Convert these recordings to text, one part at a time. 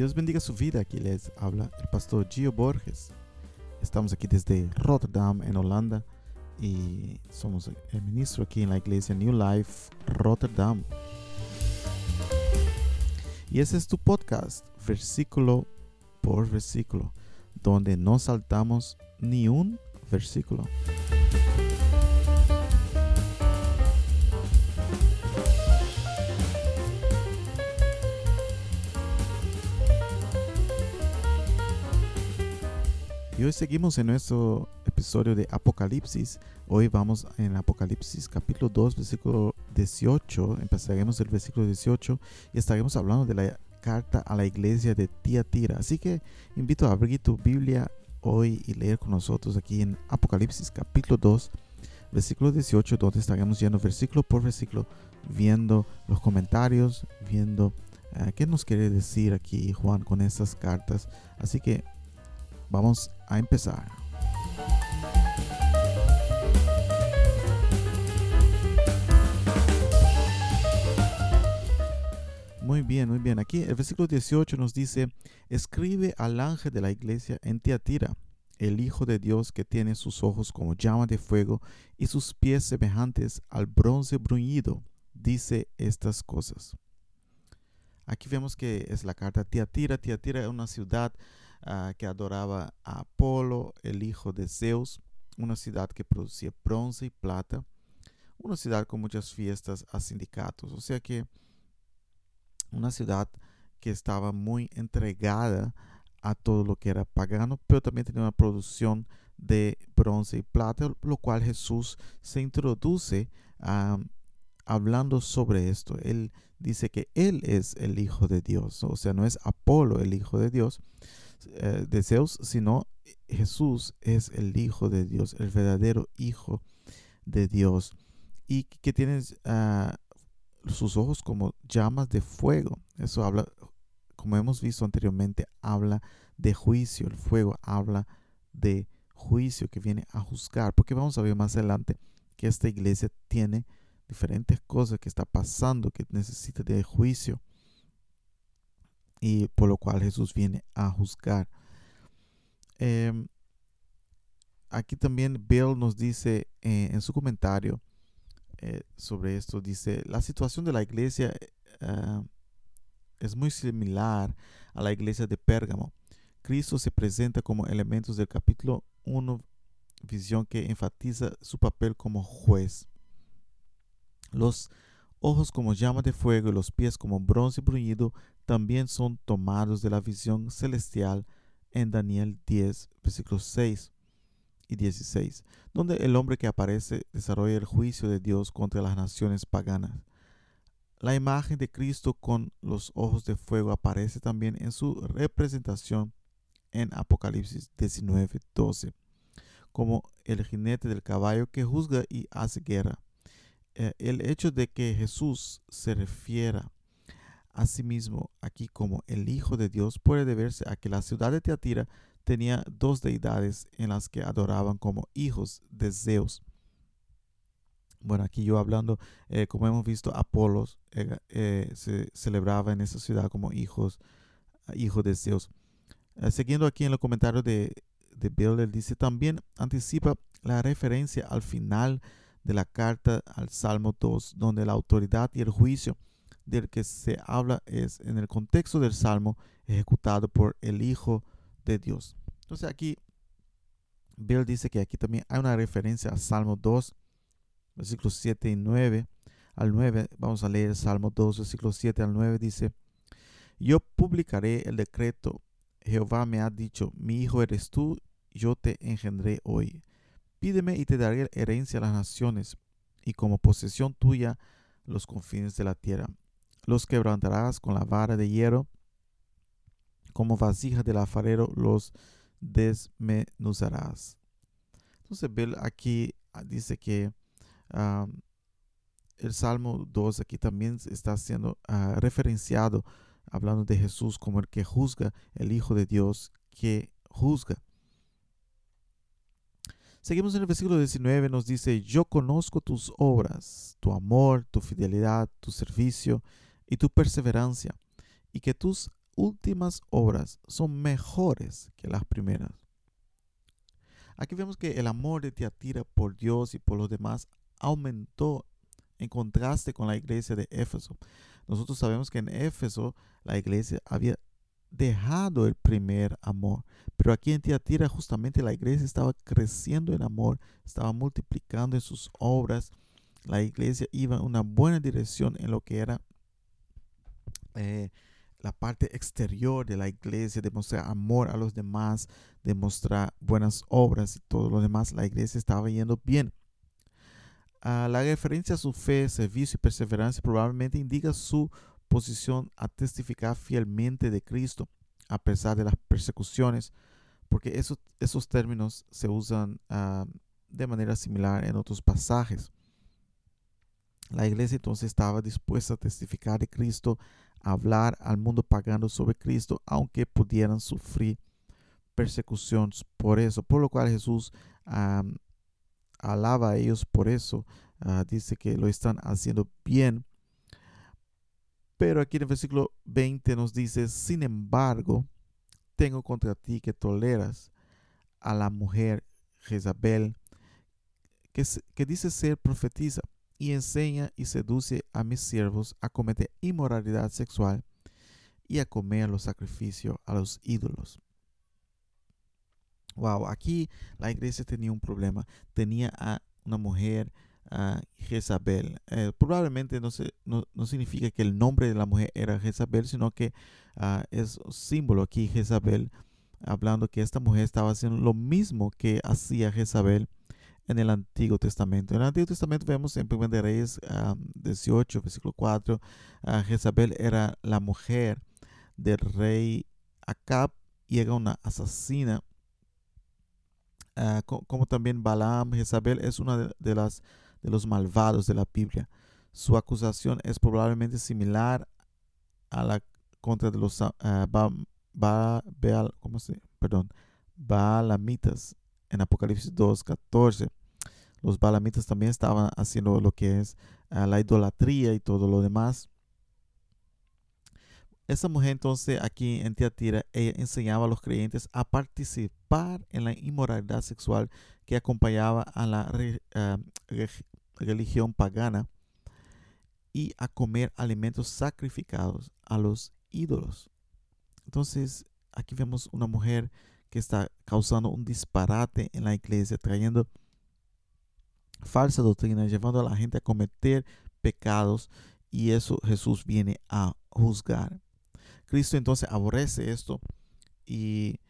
Dios bendiga su vida. Aquí les habla el pastor Gio Borges. Estamos aquí desde Rotterdam, en Holanda, y somos el ministro aquí en la iglesia New Life Rotterdam. Y ese es tu podcast, versículo por versículo, donde no saltamos ni un versículo. Y hoy seguimos en nuestro episodio de Apocalipsis. Hoy vamos en Apocalipsis capítulo 2, versículo 18. Empezaremos el versículo 18 y estaremos hablando de la carta a la iglesia de Tiatira. Así que invito a abrir tu Biblia hoy y leer con nosotros aquí en Apocalipsis capítulo 2, versículo 18, donde estaremos yendo versículo por versículo, viendo los comentarios, viendo eh, qué nos quiere decir aquí Juan con estas cartas. Así que Vamos a empezar. Muy bien, muy bien. Aquí el versículo 18 nos dice, escribe al ángel de la iglesia en Tiatira, el Hijo de Dios que tiene sus ojos como llama de fuego y sus pies semejantes al bronce bruñido, dice estas cosas. Aquí vemos que es la carta Tiatira. Tiatira es una ciudad Ah, que adoraba a Apolo, el hijo de Zeus, una ciudad que producía bronce y plata, una ciudad con muchas fiestas a sindicatos, o sea que una ciudad que estaba muy entregada a todo lo que era pagano, pero también tenía una producción de bronce y plata, lo cual Jesús se introduce ah, hablando sobre esto. Él dice que Él es el Hijo de Dios, o sea, no es Apolo el Hijo de Dios, eh, de Zeus, sino Jesús es el Hijo de Dios, el verdadero Hijo de Dios, y que tiene ah, sus ojos como llamas de fuego. Eso habla, como hemos visto anteriormente, habla de juicio. El fuego habla de juicio que viene a juzgar, porque vamos a ver más adelante que esta iglesia tiene diferentes cosas que está pasando que necesita de juicio y por lo cual Jesús viene a juzgar. Em, aquí también Bill nos dice eh, en su comentario eh, sobre esto, dice, la situación de la iglesia eh, es muy similar a la iglesia de Pérgamo. Cristo se presenta como elementos del capítulo 1, visión que enfatiza su papel como juez. Los ojos como llama de fuego y los pies como bronce bruñido también son tomados de la visión celestial en Daniel 10, versículos 6 y 16, donde el hombre que aparece desarrolla el juicio de Dios contra las naciones paganas. La imagen de Cristo con los ojos de fuego aparece también en su representación en Apocalipsis 19, 12, como el jinete del caballo que juzga y hace guerra. Eh, el hecho de que Jesús se refiera Asimismo, aquí como el Hijo de Dios puede deberse a que la ciudad de Teatira tenía dos deidades en las que adoraban como hijos de Zeus. Bueno, aquí yo hablando, eh, como hemos visto, Apolos eh, se celebraba en esa ciudad como hijos, hijo de Zeus. siguiendo aquí en los comentarios de, de dice, también anticipa la referencia al final de la carta al Salmo 2, donde la autoridad y el juicio del que se habla es en el contexto del salmo ejecutado por el Hijo de Dios. Entonces aquí Bill dice que aquí también hay una referencia al Salmo 2, versículos 7 y 9. Al 9, vamos a leer el Salmo 2, versículos 7 al 9, dice, Yo publicaré el decreto, Jehová me ha dicho, mi hijo eres tú, yo te engendré hoy. Pídeme y te daré herencia a las naciones, y como posesión tuya los confines de la tierra los quebrantarás con la vara de hierro, como vasija del alfarero los desmenuzarás. Entonces, Bill aquí ah, dice que el Salmo 2 aquí también está siendo ah, referenciado, hablando de Jesús como el que juzga, el Hijo de Dios que juzga. Seguimos en el versículo 19, nos dice, yo conozco tus obras, tu amor, tu fidelidad, tu servicio y tu perseverancia, y que tus últimas obras son mejores que las primeras. Aquí vemos que el amor de Tiatira por Dios y por los demás aumentó en contraste con la iglesia de Éfeso. Nosotros sabemos que en Éfeso la iglesia había dejado el primer amor, pero aquí en Tiatira justamente la iglesia estaba creciendo en amor, estaba multiplicando en sus obras. La iglesia iba en una buena dirección en lo que era eh, la parte exterior de la iglesia, demostrar amor a los demás, demostrar buenas obras y todo lo demás, la iglesia estaba yendo bien. Ah, la referencia a su fe, servicio y perseverancia probablemente indica su posición a testificar fielmente de Cristo a pesar de las persecuciones, porque esos, esos términos se usan ah, de manera similar en otros pasajes. La iglesia entonces estaba dispuesta a testificar de Cristo hablar al mundo pagando sobre Cristo, aunque pudieran sufrir persecución por eso, por lo cual Jesús alaba a ellos por eso, ah, dice que lo están haciendo bien. Pero aquí en el versículo 20 nos dice, sin embargo, tengo contra ti que toleras a la mujer Jezabel, que, que dice ser profetiza y enseña y seduce a mis siervos a cometer inmoralidad sexual y a comer los sacrificios a los ídolos. Wow, aquí la iglesia tenía un problema. Tenía a una mujer, a Jezabel. Eh, probablemente no, no, significa que el nombre de la mujer era Jezabel, sino que uh, es símbolo aquí Jezabel, hablando que esta mujer estaba haciendo lo mismo que hacía Jezabel en el Antiguo Testamento. En el Antiguo Testamento vemos en 1 de Reyes 18, versículo 4, Jezabel era la mujer del rey Acab y era una asesina. Ah, como también Balaam, Jezabel es una de, las de los malvados de la Biblia. Su acusación es probablemente similar a la contra de los uh, ba, ¿cómo se? Perdón, Baalamitas en Apocalipsis 2, 14 los balamitas también estaban haciendo lo que es ah, la idolatría y todo lo demás. Esa mujer entonces aquí en Tiatira, ella enseñaba a los creyentes a participar en la inmoralidad sexual que acompañaba a la ah, religión pagana y a comer alimentos sacrificados a los ídolos. Entonces aquí vemos una mujer que está causando un disparate en la iglesia, trayendo falsa doctrina, llevando a la gente a cometer pecados y eso Jesús viene a juzgar. Cristo entonces aborrece esto y,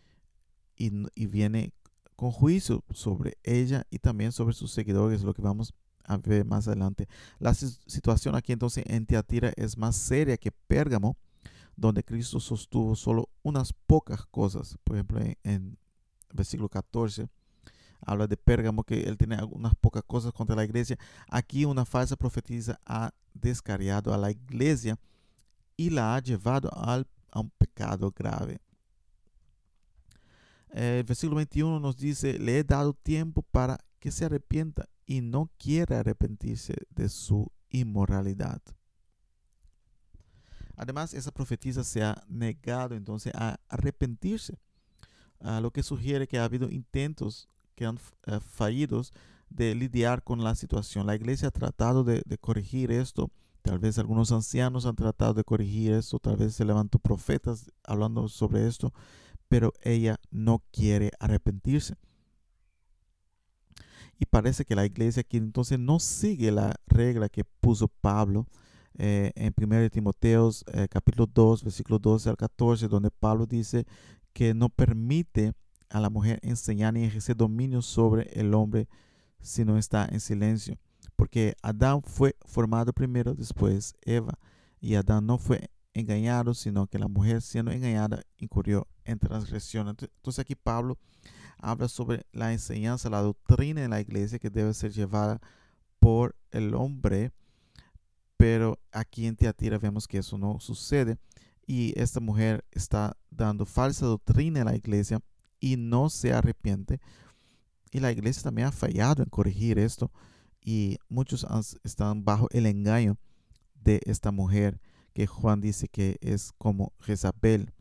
y, viene con juicio sobre ella y también sobre sus seguidores, lo que vamos a ver más adelante. La situación aquí entonces en Teatira es más seria que Pérgamo, donde Cristo sostuvo solo unas pocas cosas. Por ejemplo, en, en versículo 14 habla de Pérgamo, que él tiene algunas pocas cosas contra la iglesia. Aquí una falsa profetisa ha descarriado a la iglesia y la ha llevado al, a un pecado grave. El versículo 21 nos dice, le he dado tiempo para que se arrepienta y no quiere arrepentirse de su inmoralidad. Además, esa profetisa se ha negado entonces a arrepentirse, a lo que sugiere que ha habido intentos que han eh, fallidos de lidiar con la situación. La iglesia ha tratado de, corregir esto. Tal vez algunos ancianos han tratado de corregir esto. Tal vez se levantó profetas hablando sobre esto. Pero ella no quiere arrepentirse. Y parece que la iglesia aquí entonces no sigue la regla que puso Pablo eh, en 1 Timoteo eh, capítulo 2, versículo 12 al 14, donde Pablo dice que no permite a la mujer enseñar ni ejercer dominio sobre el hombre si no está en silencio. Porque Adán fue formado primero, después Eva. Y Adán no fue engañado, sino que la mujer siendo engañada incurrió en transgresión. Entonces aquí Pablo habla sobre la enseñanza, la doctrina en la iglesia que debe ser llevada por el hombre. Pero aquí en Teatira vemos que eso no sucede. Y esta mujer está dando falsa doctrina en la iglesia y no se arrepiente. Y la iglesia también ha fallado en corregir esto y muchos están bajo el engaño de esta mujer que Juan dice que es como Jezabel.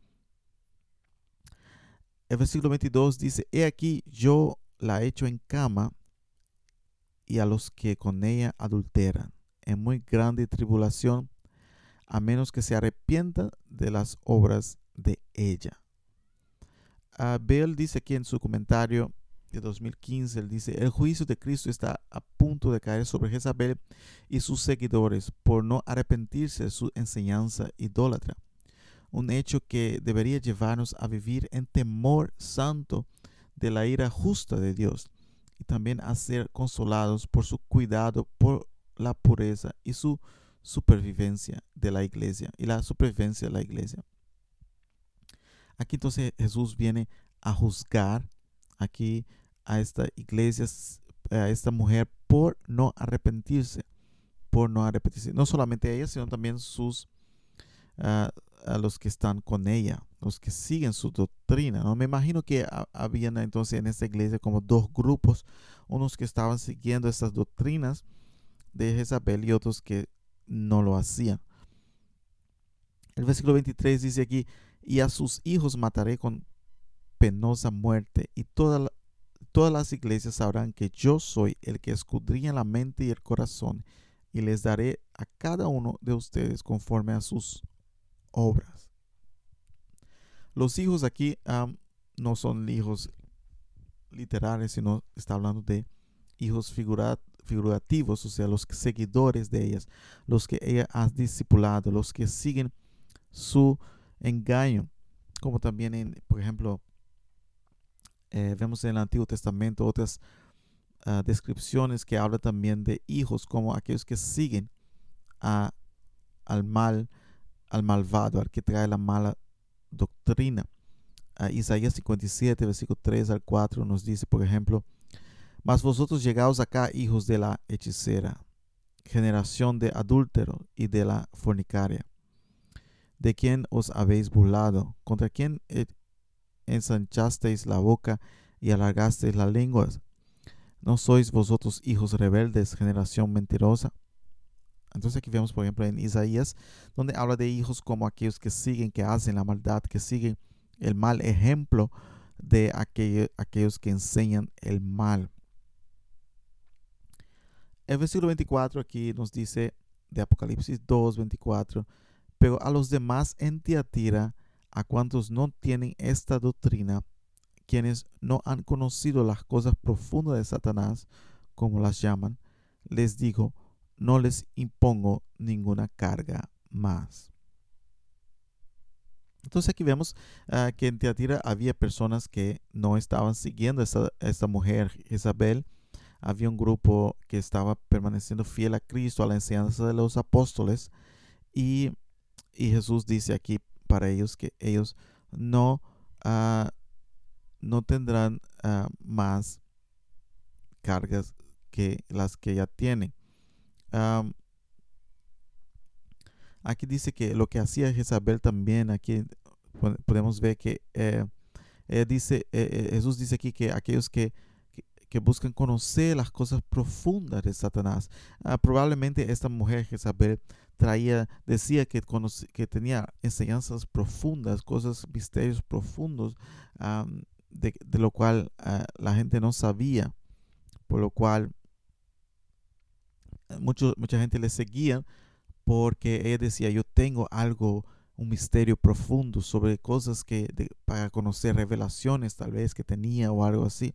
El versículo 22 dice, he aquí yo la echo en cama y a los que con ella adulteran en muy grande tribulación, a menos que se arrepienta de las obras de ella. Uh, dice aquí en su comentario de 2015, él dice, el juicio de Cristo está a punto de caer sobre Jezabel y sus seguidores por no arrepentirse de su enseñanza idólatra. Un hecho que debería llevarnos a vivir en temor santo de la ira justa de Dios y también a ser consolados por su cuidado por la pureza y su supervivencia de la iglesia y la supervivencia de la iglesia. Aquí entonces Jesús viene a juzgar aquí a esta iglesia, a esta mujer por no arrepentirse, por no arrepentirse. No solamente a ella, sino también sus, ah, a los que están con ella, los que siguen su doctrina. ¿no? Me imagino que habían entonces en esta iglesia como dos grupos, unos que estaban siguiendo estas doctrinas de Jezabel y otros que no lo hacían. El versículo 23 dice aquí, y a sus hijos mataré con penosa muerte, y todas las iglesias sabrán que yo soy el que escudriña la mente y el corazón, y les daré a cada uno de ustedes conforme a sus obras. Los hijos aquí no son hijos literales, sino está hablando de hijos figurativos, o sea, los seguidores de ellas, los que ella ha discipulado, los que siguen su engaño, como también en, por ejemplo, eh, vemos en el Antiguo Testamento otras ah, descripciones que hablan también de hijos como aquellos que siguen a, al mal, al malvado, al que trae la mala doctrina. Uh, Isaías 57, versículo 3 al 4 nos dice, por ejemplo, mas vosotros llegaos acá, hijos de la hechicera, generación de adúltero y de la fornicaria, de quien os habéis burlado, contra quien ensanchasteis la boca y alargasteis la lengua. ¿No sois vosotros hijos rebeldes, generación mentirosa? Entonces aquí vemos, por ejemplo, en Isaías, donde habla de hijos como aquellos que siguen, que hacen la maldad, que siguen el mal ejemplo de aquellos que enseñan el mal. El versículo 24 aquí nos dice de Apocalipsis 2, 24, pero a los demás en Tiatira, a cuantos no tienen esta doctrina, quienes no han conocido las cosas profundas de Satanás, como las llaman, les digo, no les impongo ninguna carga más. Entonces aquí vemos ah, que en Teatira había personas que no estaban siguiendo a esta, mujer, Isabel. Había un grupo que estaba permaneciendo fiel a Cristo, a la enseñanza de los apóstoles. Y, Jesús dice aquí para ellos que ellos no, ah, no tendrán ah, más cargas que las que ya tienen aquí dice que lo que hacía Jezabel también, aquí podemos ver que eh, dice, eh, eh, Jesús dice aquí que aquellos que, que, buscan conocer las cosas profundas de Satanás, ah, probablemente esta mujer Jezabel traía, decía que, que tenía enseñanzas profundas, cosas, misterios profundos, de, de, lo cual ah, la gente no sabía, por lo cual mucha gente le seguía porque ella decía, yo tengo algo, un misterio profundo sobre cosas que para conocer revelaciones tal vez que tenía o algo así.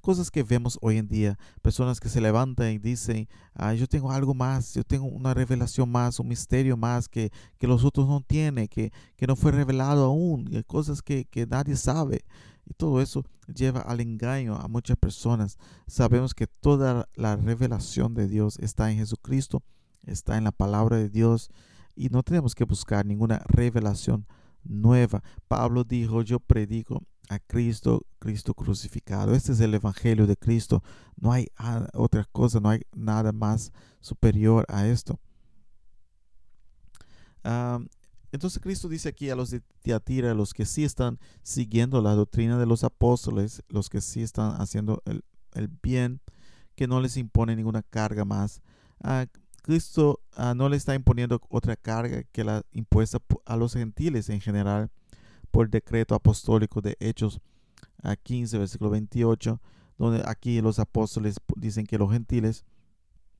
Cosas que vemos hoy en día, personas que se levantan y dicen, ah, yo tengo algo más, yo tengo una revelación más, un misterio más que, que los otros no tienen, que, que no fue revelado aún, cosas que, que nadie sabe. Y todo eso lleva al engaño a muchas personas. Sabemos que toda la revelación de Dios está en Jesucristo, está en la palabra de Dios y no tenemos que buscar ninguna revelación nueva. Pablo dijo, yo predico a Cristo, Cristo crucificado. Este es el Evangelio de Cristo. No hay otra cosa, no hay nada más superior a esto. Entonces Cristo dice aquí a los de Tiatira, los que sí están siguiendo la doctrina de los apóstoles, los que sí están haciendo el, bien, que no les impone ninguna carga más. Ah, Cristo ah, no le está imponiendo otra carga que la impuesta a los gentiles en general por decreto apostólico de Hechos 15, versículo 28, donde aquí los apóstoles dicen que los gentiles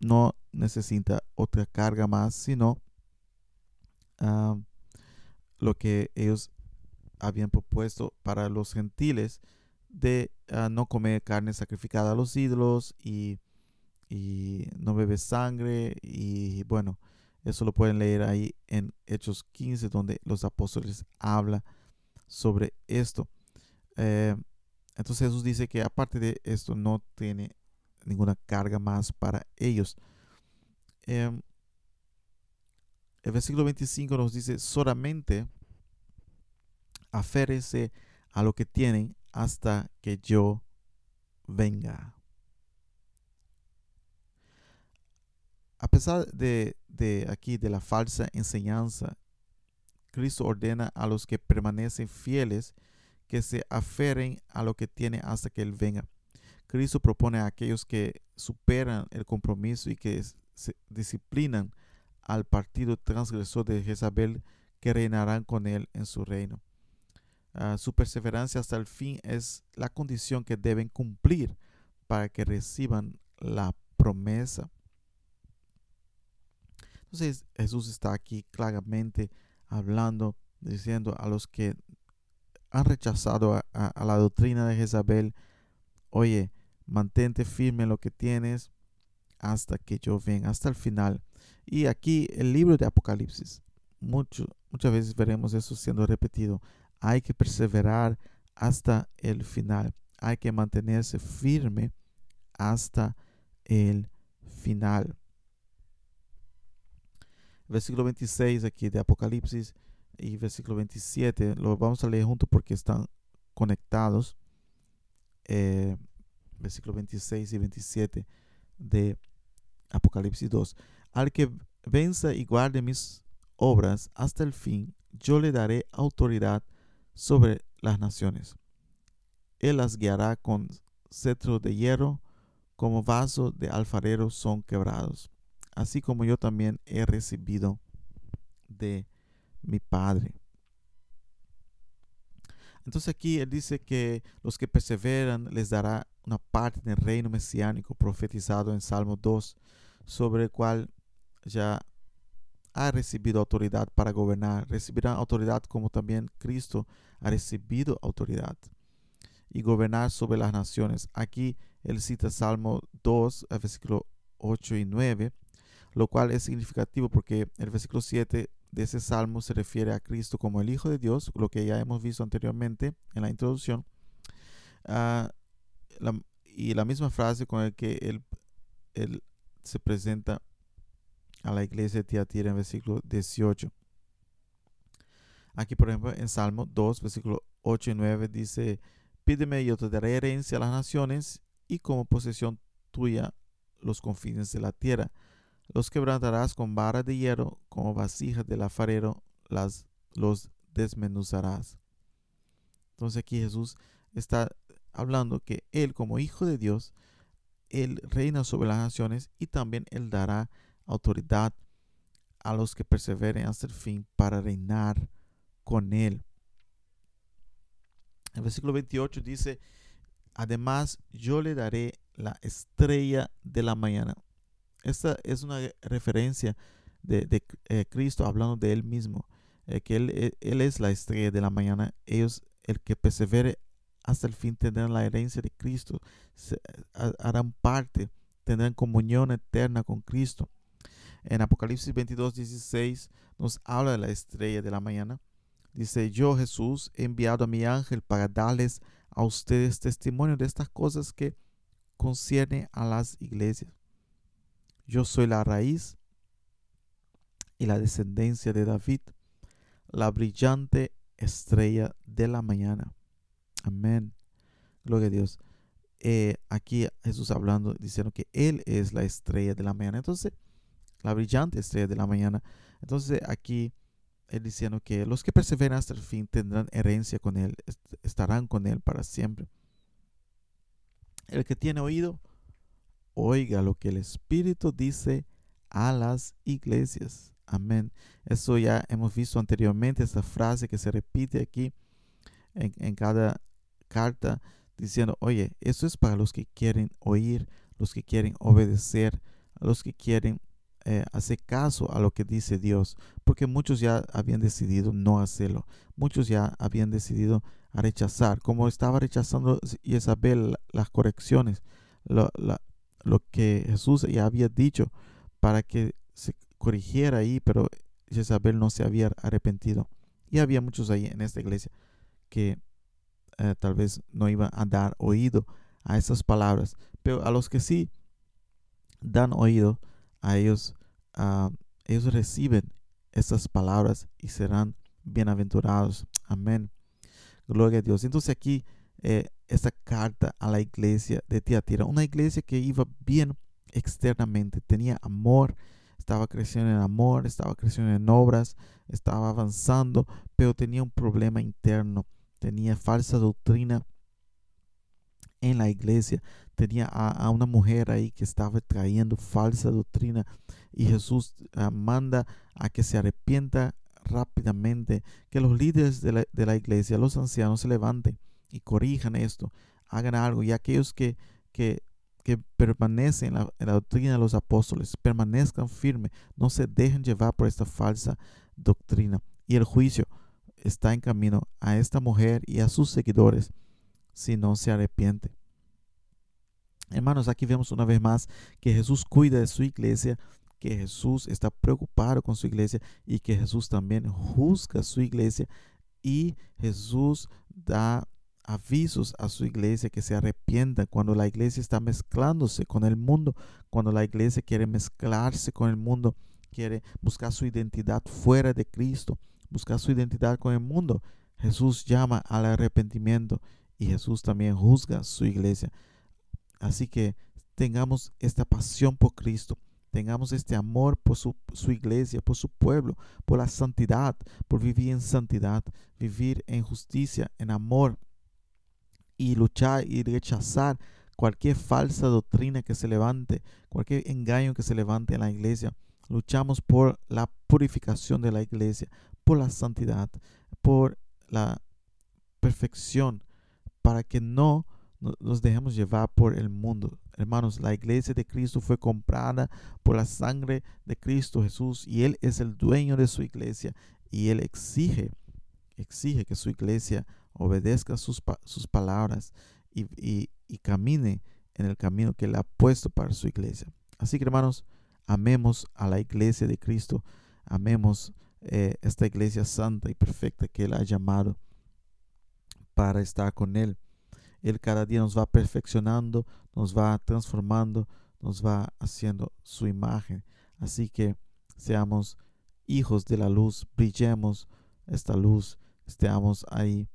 no necesitan otra carga más, sino ah, lo que ellos habían propuesto para los gentiles de ah, no comer carne sacrificada a los ídolos y, y, no beber sangre. Y bueno, eso lo pueden leer ahí en Hechos 15, donde los apóstoles hablan sobre esto. Eh, entonces Jesús dice que aparte de esto no tiene ninguna carga más para ellos. Em, el versículo 25 nos dice, solamente aférese a lo que tienen hasta que yo venga. A pesar de, de aquí de la falsa enseñanza, Cristo ordena a los que permanecen fieles que se aferen a lo que tiene hasta que Él venga. Cristo propone a aquellos que superan el compromiso y que se disciplinan al partido transgresor de Jezabel que reinarán con Él en su reino. Ah, su perseverancia hasta el fin es la condición que deben cumplir para que reciban la promesa. Entonces Jesús está aquí claramente hablando, diciendo a los que han rechazado a, la doctrina de Jezabel, oye, mantente firme en lo que tienes hasta que yo venga, hasta el final. Y aquí el libro de Apocalipsis, mucho, muchas veces veremos eso siendo repetido. Hay que perseverar hasta el final. Hay que mantenerse firme hasta el final. Versículo 26 aquí de Apocalipsis y versículo 27. Lo vamos a leer juntos porque están conectados. Eh, versículo 26 y 27 de Apocalipsis 2. Al que venza y guarde mis obras hasta el fin, yo le daré autoridad sobre las naciones. Él las guiará con cetro de hierro, como vaso de alfarero son quebrados, así como yo también he recibido de mi Padre. Entonces aquí él dice que los que perseveran les dará una parte del reino mesiánico profetizado en Salmo 2, sobre el cual ya ha recibido autoridad para gobernar. Recibirán autoridad como también Cristo ha recibido autoridad y gobernar sobre las naciones. Aquí él cita Salmo 2, versículo 8 y 9, lo cual es significativo porque el versículo 7 de ese salmo se refiere a Cristo como el Hijo de Dios, lo que ya hemos visto anteriormente en la introducción. Ah, y la misma frase con la que él, él, se presenta a la iglesia de Tiatira en versículo 18. Aquí, por ejemplo, en Salmo 2, versículo 8 y 9 dice, pídeme y yo te daré herencia a las naciones y como posesión tuya los confines de la tierra. Los quebrantarás con vara de hierro, como vasijas del alfarero, las, los desmenuzarás. Entonces aquí Jesús está hablando que Él como Hijo de Dios, Él reina sobre las naciones y también Él dará autoridad a los que perseveren hasta el fin para reinar con Él. El versículo 28 dice, además yo le daré la estrella de la mañana. Esta es una referencia de, eh, Cristo hablando de Él mismo, eh, que él, eh, él, es la estrella de la mañana. Ellos, el que persevere hasta el fin, tendrán la herencia de Cristo, harán parte, tendrán comunión eterna con Cristo. En Apocalipsis 22, 16 nos habla de la estrella de la mañana. Dice, yo Jesús he enviado a mi ángel para darles a ustedes testimonio de estas cosas que concierne a las iglesias. Yo soy la raíz y la descendencia de David, la brillante estrella de la mañana. Amén. Gloria a Dios. Eh, aquí Jesús hablando, diciendo que Él es la estrella de la mañana. Entonces, la brillante estrella de la mañana. Entonces, aquí Él diciendo que los que perseveran hasta el fin tendrán herencia con Él, estarán con Él para siempre. El que tiene oído, oiga lo que el Espíritu dice a las iglesias. Amén. Eso ya hemos visto anteriormente, esta frase que se repite aquí en, cada carta diciendo, oye, esto es para los que quieren oír, los que quieren obedecer, los que quieren eh, hacer caso a lo que dice Dios, porque muchos ya habían decidido no hacerlo, muchos ya habían decidido rechazar, como estaba rechazando Isabel las correcciones, lo, lo que Jesús ya había dicho para que se corrigiera ahí, pero Isabel no se había arrepentido. Y había muchos ahí en esta iglesia que eh, tal vez no iban a dar oído a esas palabras, pero a los que sí dan oído a ellos, ellos reciben esas palabras y serán bienaventurados. Amén. Gloria a Dios. Entonces aquí eh, esta carta a la iglesia de Tiatira, una iglesia que iba bien externamente, tenía amor, estaba creciendo en amor, estaba creciendo en obras, estaba avanzando, pero tenía un problema interno, tenía falsa doctrina en la iglesia, tenía a, una mujer ahí que estaba trayendo falsa doctrina y Jesús ah, manda a que se arrepienta rápidamente, que los líderes de la iglesia, los ancianos se levanten y corrijan esto, hagan algo y aquellos que, que que permanecen en la, doctrina de los apóstoles, permanezcan firmes, no se dejen llevar por esta falsa doctrina. Y el juicio está en camino a esta mujer y a sus seguidores si no se arrepiente. Hermanos, aquí vemos una vez más que Jesús cuida de su iglesia, que Jesús está preocupado con su iglesia y que Jesús también juzga su iglesia y Jesús da avisos a su iglesia que se arrepienta cuando la iglesia está mezclándose con el mundo, cuando la iglesia quiere mezclarse con el mundo, quiere buscar su identidad fuera de Cristo, buscar su identidad con el mundo. Jesús llama al arrepentimiento y Jesús también juzga su iglesia. Así que tengamos esta pasión por Cristo, tengamos este amor por su, su, iglesia, por su pueblo, por la santidad, por vivir en santidad, vivir en justicia, en amor, y luchar y rechazar cualquier falsa doctrina que se levante, cualquier engaño que se levante en la iglesia. Luchamos por la purificación de la iglesia, por la santidad, por la perfección, para que no nos dejemos llevar por el mundo. Hermanos, la iglesia de Cristo fue comprada por la sangre de Cristo Jesús y Él es el dueño de su iglesia y Él exige, exige que su iglesia obedezca sus, sus palabras y, camine en el camino que Él ha puesto para su iglesia. Así que hermanos, amemos a la iglesia de Cristo, amemos eh, esta iglesia santa y perfecta que Él ha llamado para estar con Él. Él cada día nos va perfeccionando, nos va transformando, nos va haciendo su imagen. Así que seamos hijos de la luz, brillemos esta luz, estemos ahí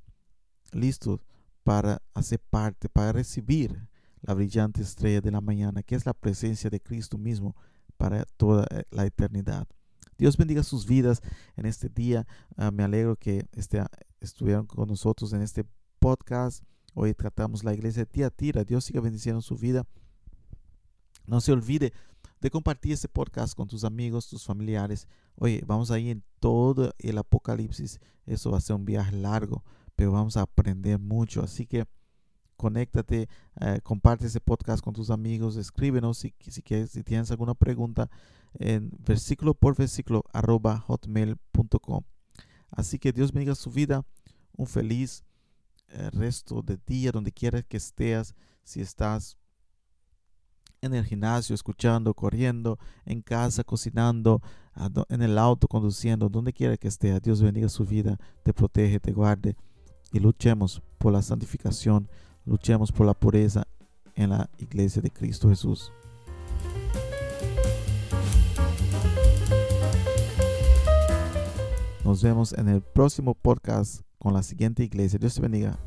listos para hacer parte, para recibir la brillante estrella de la mañana, que es la presencia de Cristo mismo para toda eh, la eternidad. Dios bendiga sus vidas en este día. Ah, me alegro que este, estuvieron con nosotros en este podcast. Hoy tratamos la iglesia de Tiatira. Dios siga bendiciendo su vida. No se olvide de compartir este podcast con tus amigos, tus familiares. Oye, vamos ahí en todo el Apocalipsis. Eso va a ser un viaje largo vamos a aprender mucho. Así que conéctate, eh, comparte ese podcast con tus amigos, escríbenos si, quieres, si tienes alguna pregunta en versículo por versículo arroba hotmail.com. Así que Dios bendiga su vida, un feliz eh, resto de día donde quiera que estés, si estás en el gimnasio, escuchando, corriendo, en casa, cocinando, en el auto, conduciendo, donde quiera que estés. Dios bendiga su vida, te protege, te guarde y luchemos por la santificación, luchemos por la pureza en la iglesia de Cristo Jesús. Nos vemos en el próximo podcast con la siguiente iglesia. Dios te bendiga.